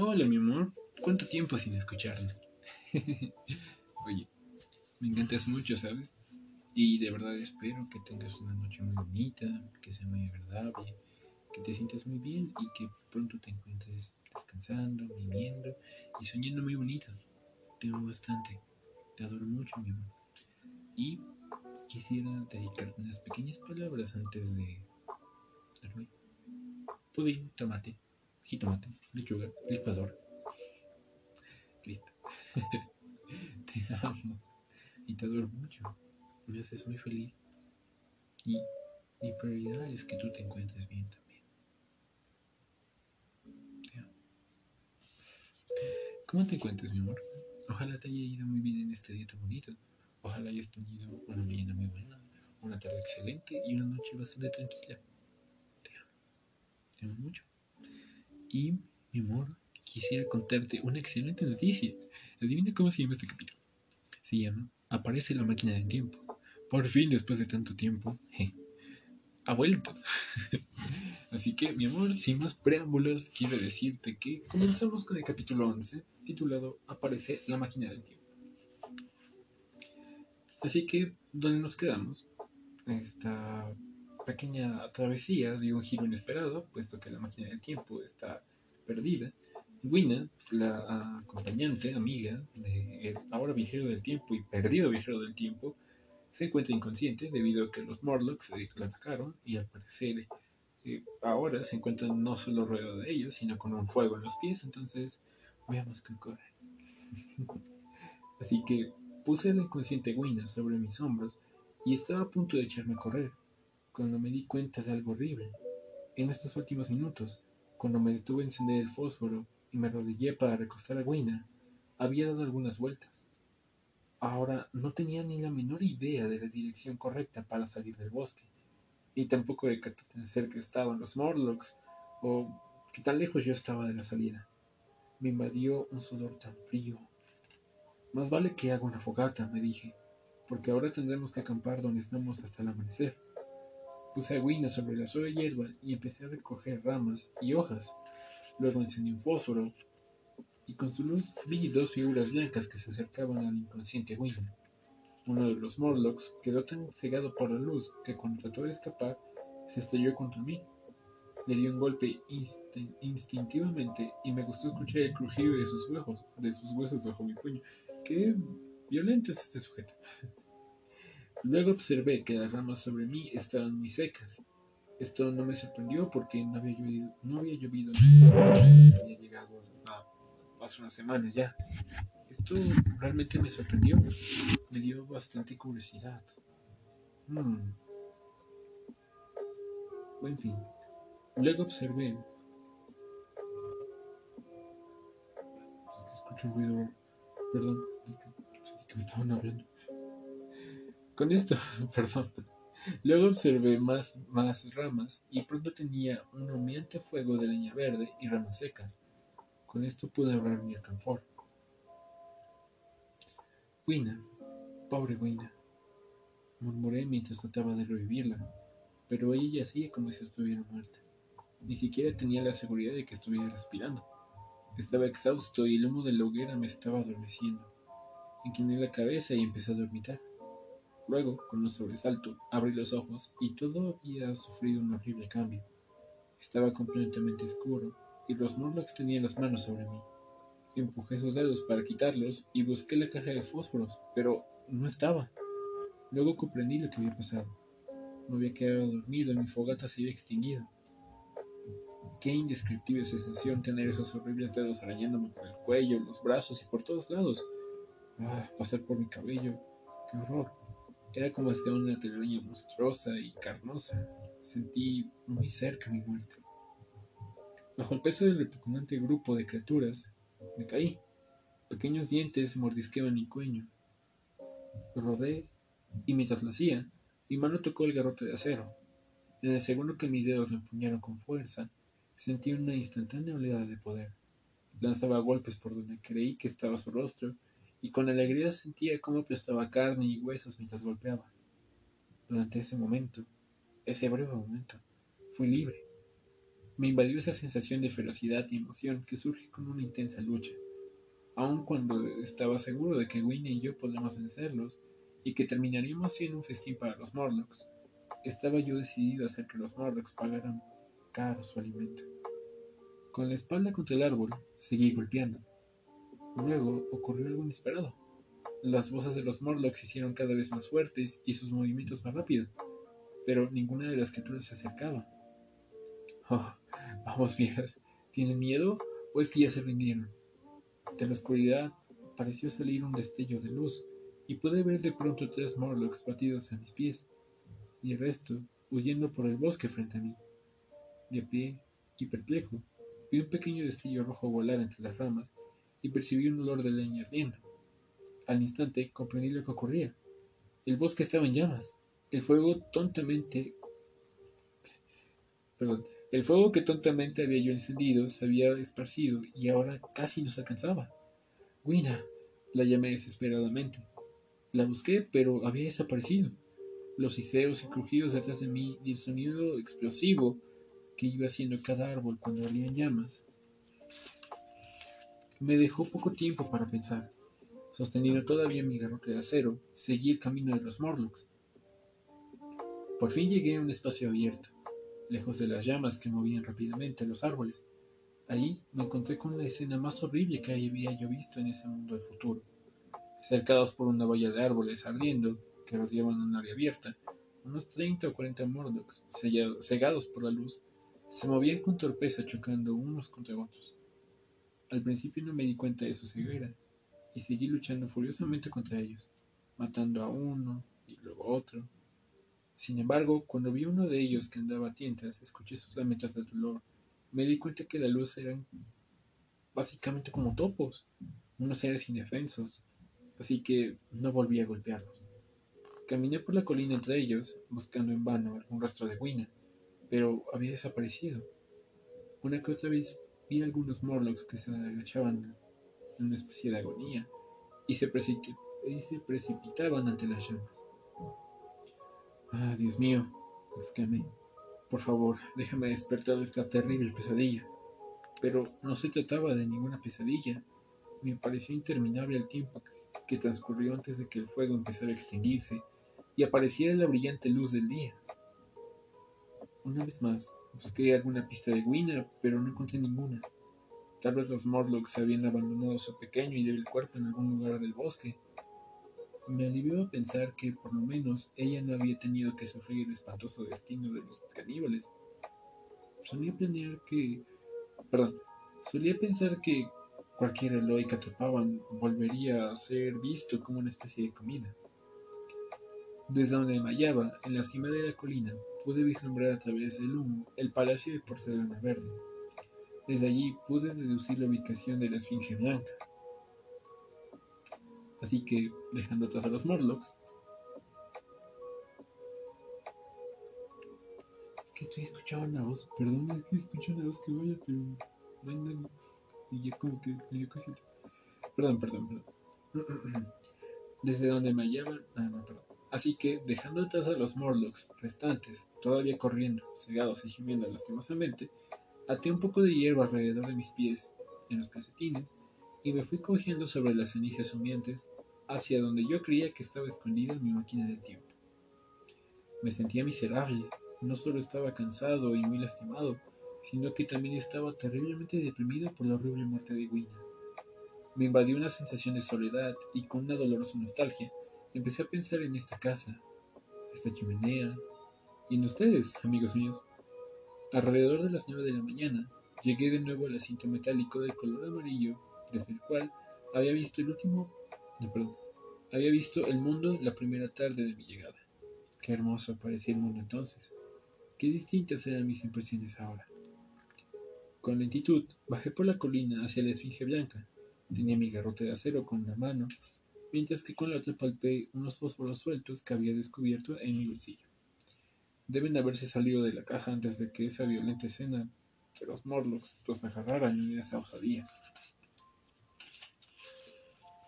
Hola, mi amor. ¿Cuánto tiempo sin escucharnos? Oye, me encantas mucho, ¿sabes? Y de verdad espero que tengas una noche muy bonita, que sea muy agradable, que te sientas muy bien y que pronto te encuentres descansando, viviendo y soñando muy bonito. Te amo bastante. Te adoro mucho, mi amor. Y quisiera dedicarte unas pequeñas palabras antes de dormir. Pudín, tomate, jitomate, lechuga, licuador. Listo. te amo y te adoro mucho. Me haces muy feliz. Y mi prioridad es que tú te encuentres bien también. Te amo. ¿Cómo te encuentras, mi amor? Ojalá te haya ido muy bien en este día tan bonito. Ojalá hayas tenido una mañana muy buena, una tarde excelente y una noche bastante tranquila. Te amo. Te amo mucho. Y, mi amor, quisiera contarte una excelente noticia. Adivina cómo se llama este capítulo. Se llama Aparece la máquina del tiempo. Por fin, después de tanto tiempo, ha vuelto. Así que, mi amor, sin más preámbulos, quiero decirte que comenzamos con el capítulo 11, titulado Aparece la máquina del tiempo. Así que, ¿dónde nos quedamos? Esta pequeña travesía dio un giro inesperado, puesto que la máquina del tiempo está perdida. Wina, la acompañante, amiga, de ahora viajero del tiempo y perdido viajero del tiempo, se encuentra inconsciente debido a que los Morlocks la atacaron y al parecer eh, ahora se encuentra no solo rodeado de ellos, sino con un fuego en los pies, entonces veamos qué ocurre. Así que puse la inconsciente Wina sobre mis hombros y estaba a punto de echarme a correr, cuando me di cuenta de algo horrible. En estos últimos minutos, cuando me detuve a encender el fósforo y me arrodillé para recostar a Wina, había dado algunas vueltas. Ahora no tenía ni la menor idea de la dirección correcta para salir del bosque, ni tampoco de qué tan cerca estaban los Morlocks o qué tan lejos yo estaba de la salida. Me invadió un sudor tan frío. Más vale que haga una fogata, me dije, porque ahora tendremos que acampar donde estamos hasta el amanecer. Puse a Wina sobre la suave hierba y empecé a recoger ramas y hojas. Luego encendí un fósforo y con su luz vi dos figuras blancas que se acercaban al inconsciente Wina. Uno de los Morlocks quedó tan cegado por la luz que cuando trató de escapar se estrelló contra mí. Le di un golpe instin- instintivamente y me gustó escuchar el crujido de sus huesos, de sus huesos bajo mi puño. Qué violento es este sujeto. Luego observé que las ramas sobre mí estaban muy secas. Esto no me sorprendió porque no había llovido, no había llovido había llegado hace una semana ya. Esto realmente me sorprendió. Me dio bastante curiosidad. Hmm. En fin. Luego observé. Es que escucho un ruido. Perdón, es que me estaban hablando. Con esto, perdón. Luego observé más, más ramas y pronto tenía un humeante fuego de leña verde y ramas secas. Con esto pude ahorrar mi alcanfor. Wina, pobre Wina, murmuré mientras trataba de revivirla, pero ella yacía como si estuviera muerta. Ni siquiera tenía la seguridad de que estuviera respirando. Estaba exhausto y el humo de la hoguera me estaba adormeciendo. Incliné la cabeza y empecé a dormitar. Luego, con un sobresalto, abrí los ojos y todo había sufrido un horrible cambio. Estaba completamente oscuro y los Morlocks tenían las manos sobre mí. Empujé sus dedos para quitarlos y busqué la caja de fósforos, pero no estaba. Luego comprendí lo que había pasado. Me había quedado dormido y mi fogata se había extinguido. Qué indescriptible sensación tener esos horribles dedos arañándome por el cuello, los brazos y por todos lados. Ah, pasar por mi cabello. Qué horror. Era como si una telaraña monstruosa y carnosa. Sentí muy cerca mi muerte. Bajo el peso del repugnante grupo de criaturas, me caí. Pequeños dientes mordisqueaban mi cuello. Lo rodé y mientras lo hacía, mi mano tocó el garrote de acero. En el segundo que mis dedos lo empuñaron con fuerza, sentí una instantánea oleada de poder. Lanzaba golpes por donde creí que estaba su rostro y con alegría sentía cómo aplastaba carne y huesos mientras golpeaba. Durante ese momento, ese breve momento, fui libre. Me invadió esa sensación de ferocidad y emoción que surge con una intensa lucha. Aun cuando estaba seguro de que Winnie y yo podríamos vencerlos y que terminaríamos siendo un festín para los Morlocks, estaba yo decidido a hacer que los Morlocks pagaran caro su alimento. Con la espalda contra el árbol, seguí golpeando. Luego ocurrió algo inesperado. Las voces de los Morlocks se hicieron cada vez más fuertes y sus movimientos más rápidos, pero ninguna de las criaturas se acercaba. Oh, vamos viejas, ¿tienen miedo o es que ya se rindieron? De la oscuridad pareció salir un destello de luz y pude ver de pronto tres Morlocks batidos a mis pies y el resto huyendo por el bosque frente a mí. De pie y perplejo, vi un pequeño destello rojo volar entre las ramas y percibí un olor de leña ardiendo. Al instante comprendí lo que ocurría. El bosque estaba en llamas. El fuego tontamente... Perdón. El fuego que tontamente había yo encendido se había esparcido y ahora casi nos alcanzaba. Wina, la llamé desesperadamente. La busqué, pero había desaparecido. Los hiseos y crujidos detrás de mí y el sonido explosivo que iba haciendo cada árbol cuando ardía llamas me dejó poco tiempo para pensar. Sosteniendo todavía mi garrote de acero, seguí el camino de los Morlocks. Por fin llegué a un espacio abierto, lejos de las llamas que movían rápidamente los árboles. Allí me encontré con la escena más horrible que había yo visto en ese mundo del futuro. Cercados por una valla de árboles ardiendo que rodeaban un área abierta, unos 30 o 40 Morlocks, cegados por la luz, se movían con torpeza chocando unos contra otros. Al principio no me di cuenta de su ceguera y seguí luchando furiosamente contra ellos, matando a uno y luego a otro. Sin embargo, cuando vi uno de ellos que andaba a tientas, escuché sus lamentos de dolor, me di cuenta que la luz eran básicamente como topos, unos seres indefensos, así que no volví a golpearlos. Caminé por la colina entre ellos, buscando en vano algún rastro de Wina, pero había desaparecido. Una que otra vez vi algunos Morlocks que se agachaban en una especie de agonía y se, precipitaban ante las llamas. Ah, Dios mío, exclamé. Por favor, déjame despertar de esta terrible pesadilla. Pero no se trataba de ninguna pesadilla. Me pareció interminable el tiempo que transcurrió antes de que el fuego empezara a extinguirse y apareciera la brillante luz del día. Una vez más, Busqué alguna pista de Winner, pero no encontré ninguna. Tal vez los Morlocks habían abandonado su pequeño y débil cuerpo en algún lugar del bosque. Me alivió pensar que, por lo menos, ella no había tenido que sufrir el espantoso destino de los caníbales. Solía planear que... Perdón, solía pensar que cualquier Eloy que atrapaban volvería a ser visto como una especie de comida. Desde donde me hallaba, en la cima de la colina, pude vislumbrar a través del humo el palacio de porcelana verde. Desde allí pude deducir la ubicación de la Esfinge Blanca. Así que, dejando atrás a los Morlocks, que estoy escuchando una voz, perdón, es que escucho una voz que vaya, pero no hay nadie. Y ya como que. Perdón, perdón, perdón. Desde donde me hallaban, ah, no, perdón. Así que, dejando atrás a los Morlocks restantes, todavía corriendo, cegados y gimiendo lastimosamente, até un poco de hierba alrededor de mis pies, en los calcetines, y me fui cogiendo sobre las cenizas humeantes hacia donde yo creía que estaba escondida mi máquina del tiempo. Me sentía miserable, no solo estaba cansado y muy lastimado, sino que también estaba terriblemente deprimido por la horrible muerte de Wina. Me invadió una sensación de soledad y con una dolorosa nostalgia empecé a pensar en esta casa, esta chimenea y en ustedes, amigos míos. Alrededor de las nueve de la mañana, llegué de nuevo al asiento metálico de color amarillo, desde el cual había visto el último, no, perdón, había visto el mundo la primera tarde de mi llegada. Qué hermoso parecía el mundo entonces. Qué distintas eran mis impresiones ahora. Con lentitud bajé por la colina hacia la esfinge blanca. Tenía mi garrote de acero con la mano mientras que con la otra palpé unos fósforos sueltos que había descubierto en mi bolsillo. Deben haberse salido de la caja antes de que esa violenta escena de los Morlocks los agarraran en esa osadía.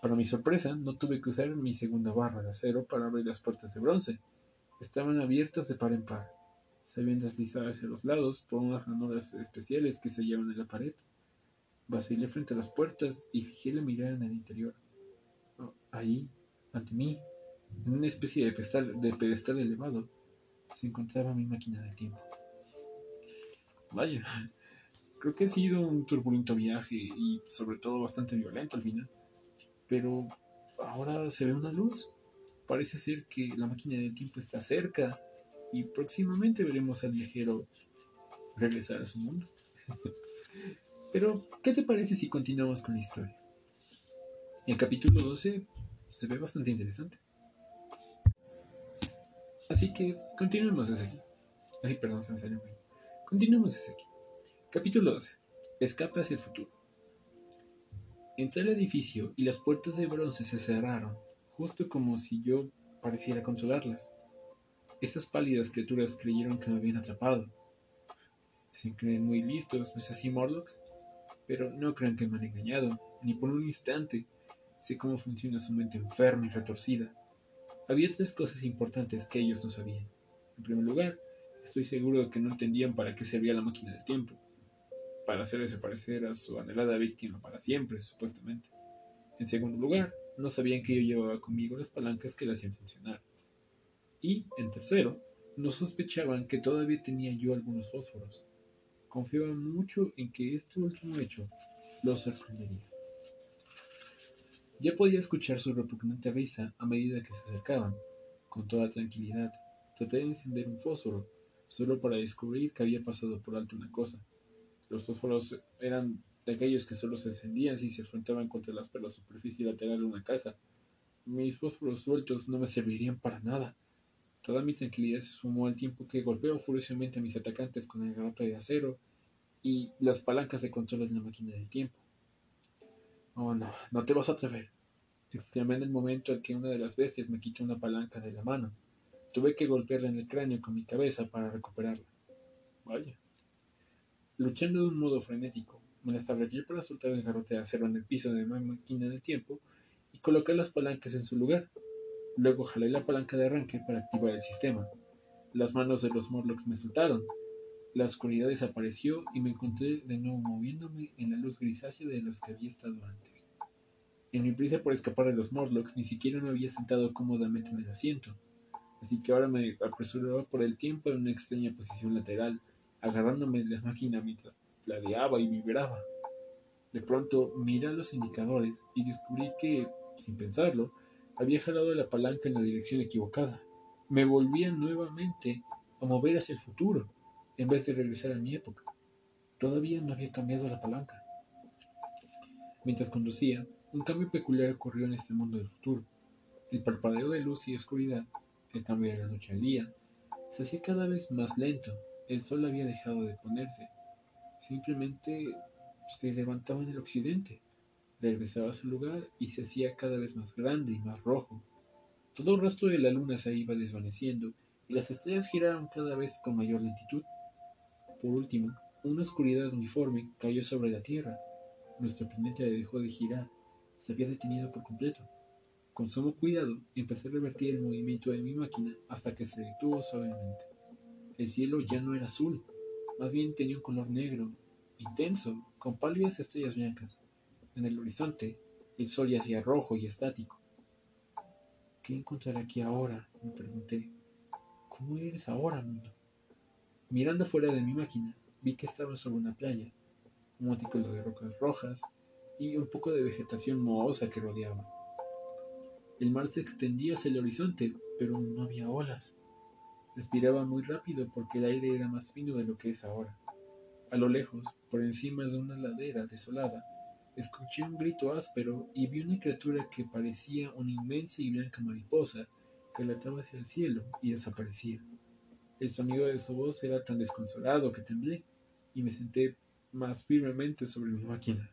Para mi sorpresa, no tuve que usar mi segunda barra de acero para abrir las puertas de bronce. Estaban abiertas de par en par. se habían deslizado hacia los lados por unas ranuras especiales que se hallaban en la pared. Vacilé frente a las puertas y fijé la mirada en el interior. Ahí, ante mí, en una especie de pedestal, de pedestal elevado, se encontraba mi máquina del tiempo. Vaya, creo que ha sido un turbulento viaje y sobre todo bastante violento al final. Pero ahora se ve una luz. Parece ser que la máquina del tiempo está cerca y próximamente veremos al viajero regresar a su mundo. Pero, ¿qué te parece si continuamos con la historia? El capítulo 12 se ve bastante interesante. Así que continuemos desde aquí. Ay, perdón, se me salió bien. Continuemos desde aquí. Capítulo 12. Escape hacia el futuro. Entré al edificio y las puertas de bronce se cerraron, justo como si yo pareciera controlarlas. Esas pálidas criaturas creyeron que me habían atrapado. Se creen muy listos, ¿no es así, Morlocks? Pero no crean que me han engañado, ni por un instante. Sé cómo funciona su mente enferma y retorcida. Había tres cosas importantes que ellos no sabían. En primer lugar, estoy seguro de que no entendían para qué servía la máquina del tiempo. Para hacer desaparecer a su anhelada víctima para siempre, supuestamente. En segundo lugar, no sabían que yo llevaba conmigo las palancas que la hacían funcionar. Y, en tercero, no sospechaban que todavía tenía yo algunos fósforos. Confiaban mucho en que este último hecho los sorprendería. Ya podía escuchar su repugnante risa a medida que se acercaban. Con toda tranquilidad, traté de encender un fósforo, solo para descubrir que había pasado por alto una cosa. Los fósforos eran de aquellos que solo se encendían si se enfrentaban contra las la superficie lateral de una caja. Mis fósforos sueltos no me servirían para nada. Toda mi tranquilidad se sumó al tiempo que golpeaba furiosamente a mis atacantes con el garrote de acero y las palancas de control de la máquina del tiempo. Oh, no, no te vas a atrever. Exclamé en el momento en que una de las bestias me quitó una palanca de la mano. Tuve que golpearla en el cráneo con mi cabeza para recuperarla. Vaya. Luchando de un modo frenético, me las abreví para soltar el garrote de acero en el piso de mi máquina del tiempo y colocar las palancas en su lugar. Luego jalé la palanca de arranque para activar el sistema. Las manos de los Morlocks me soltaron. La oscuridad desapareció y me encontré de nuevo moviéndome en la luz grisácea de los que había estado antes. En mi prisa por escapar de los Morlocks ni siquiera me había sentado cómodamente en el asiento, así que ahora me apresuraba por el tiempo en una extraña posición lateral, agarrándome de la máquina mientras pladeaba y vibraba. De pronto miré a los indicadores y descubrí que, sin pensarlo, había jalado la palanca en la dirección equivocada. Me volvía nuevamente a mover hacia el futuro, en vez de regresar a mi época. Todavía no había cambiado la palanca. Mientras conducía, un cambio peculiar ocurrió en este mundo del futuro. El parpadeo de luz y oscuridad, el cambio de la noche al día, se hacía cada vez más lento. El sol había dejado de ponerse. Simplemente se levantaba en el occidente regresaba a su lugar y se hacía cada vez más grande y más rojo. Todo el resto de la luna se iba desvaneciendo y las estrellas giraban cada vez con mayor lentitud. Por último, una oscuridad uniforme cayó sobre la Tierra. Nuestro planeta dejó de girar, se había detenido por completo. Con sumo cuidado, empecé a revertir el movimiento de mi máquina hasta que se detuvo suavemente. El cielo ya no era azul, más bien tenía un color negro, intenso, con pálidas estrellas blancas. En el horizonte, el sol yacía rojo y estático. ¿Qué encontraré aquí ahora? me pregunté. ¿Cómo eres ahora, mundo? Mirando fuera de mi máquina, vi que estaba sobre una playa, un montículo de rocas rojas y un poco de vegetación mohosa que rodeaba. El mar se extendía hacia el horizonte, pero no había olas. Respiraba muy rápido porque el aire era más fino de lo que es ahora. A lo lejos, por encima de una ladera desolada, Escuché un grito áspero y vi una criatura que parecía una inmensa y blanca mariposa que lataba hacia el cielo y desaparecía. El sonido de su voz era tan desconsolado que temblé y me senté más firmemente sobre mi máquina.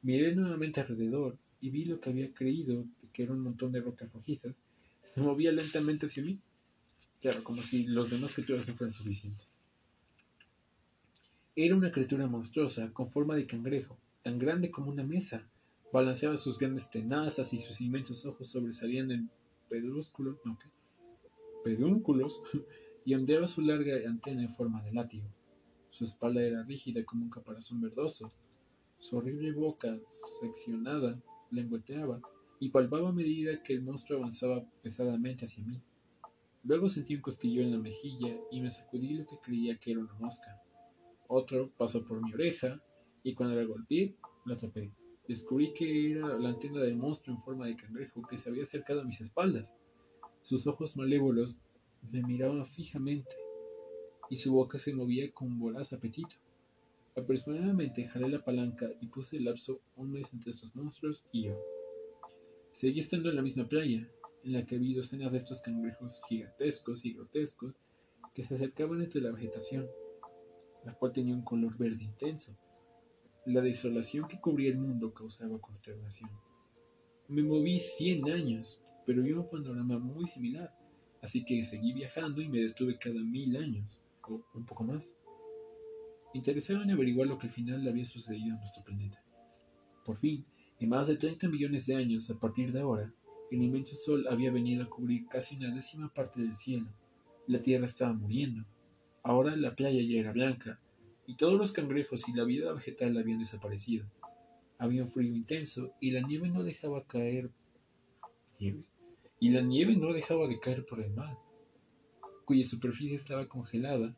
Miré nuevamente alrededor y vi lo que había creído que era un montón de rocas rojizas. Se movía lentamente hacia mí. Claro, como si los demás criaturas no fueran suficientes. Era una criatura monstruosa con forma de cangrejo, tan grande como una mesa. Balanceaba sus grandes tenazas y sus inmensos ojos sobresalían en pedúnculos, pedúnculos y ondeaba su larga antena en forma de látigo. Su espalda era rígida como un caparazón verdoso. Su horrible boca seccionada lengüeteaba y palpaba a medida que el monstruo avanzaba pesadamente hacia mí. Luego sentí un cosquillo en la mejilla y me sacudí lo que creía que era una mosca. Otro pasó por mi oreja y cuando la golpeé, la atrapé. Descubrí que era la antena del monstruo en forma de cangrejo que se había acercado a mis espaldas. Sus ojos malévolos me miraban fijamente y su boca se movía con voraz apetito. Apresuradamente jalé la palanca y puse el lapso un mes entre estos monstruos y yo. Seguí estando en la misma playa, en la que había docenas de estos cangrejos gigantescos y grotescos que se acercaban entre la vegetación, la cual tenía un color verde intenso. La desolación que cubría el mundo causaba consternación. Me moví cien años, pero vi un panorama muy similar, así que seguí viajando y me detuve cada mil años, o un poco más. Interesado en averiguar lo que al final había sucedido a nuestro planeta. Por fin, en más de 30 millones de años a partir de ahora, el inmenso sol había venido a cubrir casi una décima parte del cielo. La tierra estaba muriendo. Ahora la playa ya era blanca, y todos los cangrejos y la vida vegetal habían desaparecido. Había un frío intenso y la nieve no dejaba caer nieve. Y la nieve no dejaba de caer por el mar, cuya superficie estaba congelada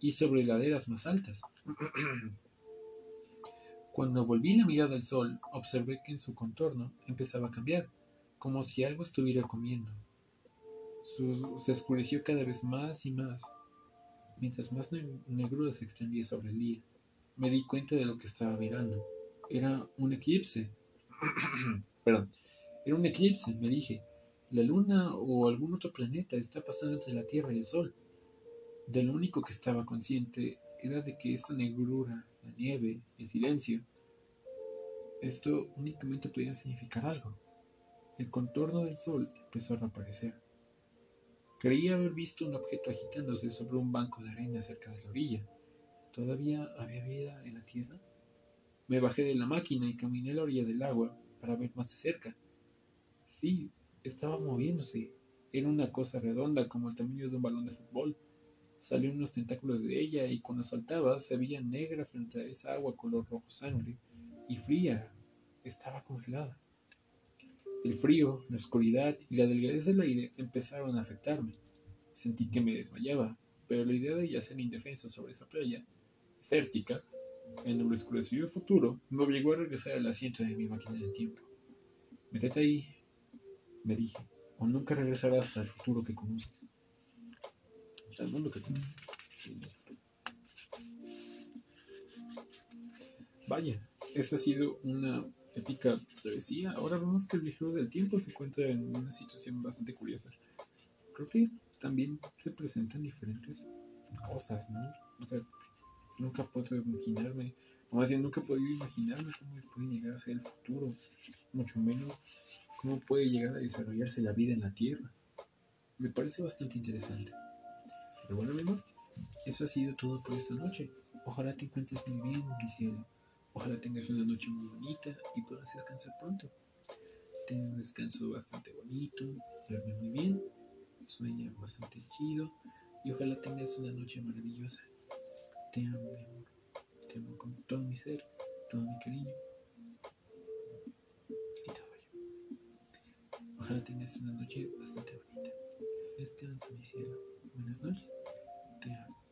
y sobre laderas más altas. Cuando volví la mirada al sol, observé que en su contorno empezaba a cambiar como si algo estuviera comiendo. se oscureció cada vez más y más, mientras más negrura se extendía sobre el día. Me di cuenta de lo que estaba mirando. Era un eclipse. Perdón. Era un eclipse, me dije. La luna o algún otro planeta está pasando entre la Tierra y el Sol. De lo único que estaba consciente era de que esta negrura, la nieve, el silencio, esto únicamente podía significar algo. El contorno del sol empezó a reaparecer. Creía haber visto un objeto agitándose sobre un banco de arena cerca de la orilla. ¿Todavía había vida en la tierra? Me bajé de la máquina y caminé a la orilla del agua para ver más de cerca. Sí, estaba moviéndose. Era una cosa redonda como el tamaño de un balón de fútbol. Salían unos tentáculos de ella y cuando saltaba se veía negra frente a esa agua color rojo sangre y fría. Estaba congelada. El frío, la oscuridad y la delgadez del aire empezaron a afectarme. Sentí que me desmayaba, pero la idea de yacer indefenso sobre esa playa, desértica, en el oscurecido futuro, me obligó a regresar al asiento de mi máquina del tiempo. Métete ahí, me dije, o nunca regresarás al futuro que conoces. Al mundo que conoces. Vaya, esta ha sido una épica travesía. Ahora vemos que el viajero del tiempo se encuentra en una situación bastante curiosa. Creo que también se presentan diferentes cosas, ¿no? O sea, nunca puedo imaginarme, o más bien nunca he podido imaginarme cómo puede llegar a ser el futuro, mucho menos cómo puede llegar a desarrollarse la vida en la Tierra. Me parece bastante interesante. Pero bueno, mi amor, eso ha sido todo por esta noche. Ojalá te encuentres muy bien, mi cielo. Ojalá tengas una noche muy bonita y puedas descansar pronto. Ten un descanso bastante bonito, duerme muy bien, sueña bastante chido y ojalá tengas una noche maravillosa. Te amo, mi amor. Te amo con todo mi ser, todo mi cariño Ojalá tengas una noche bastante bonita. Descansa, mi cielo. Buenas noches. Te amo.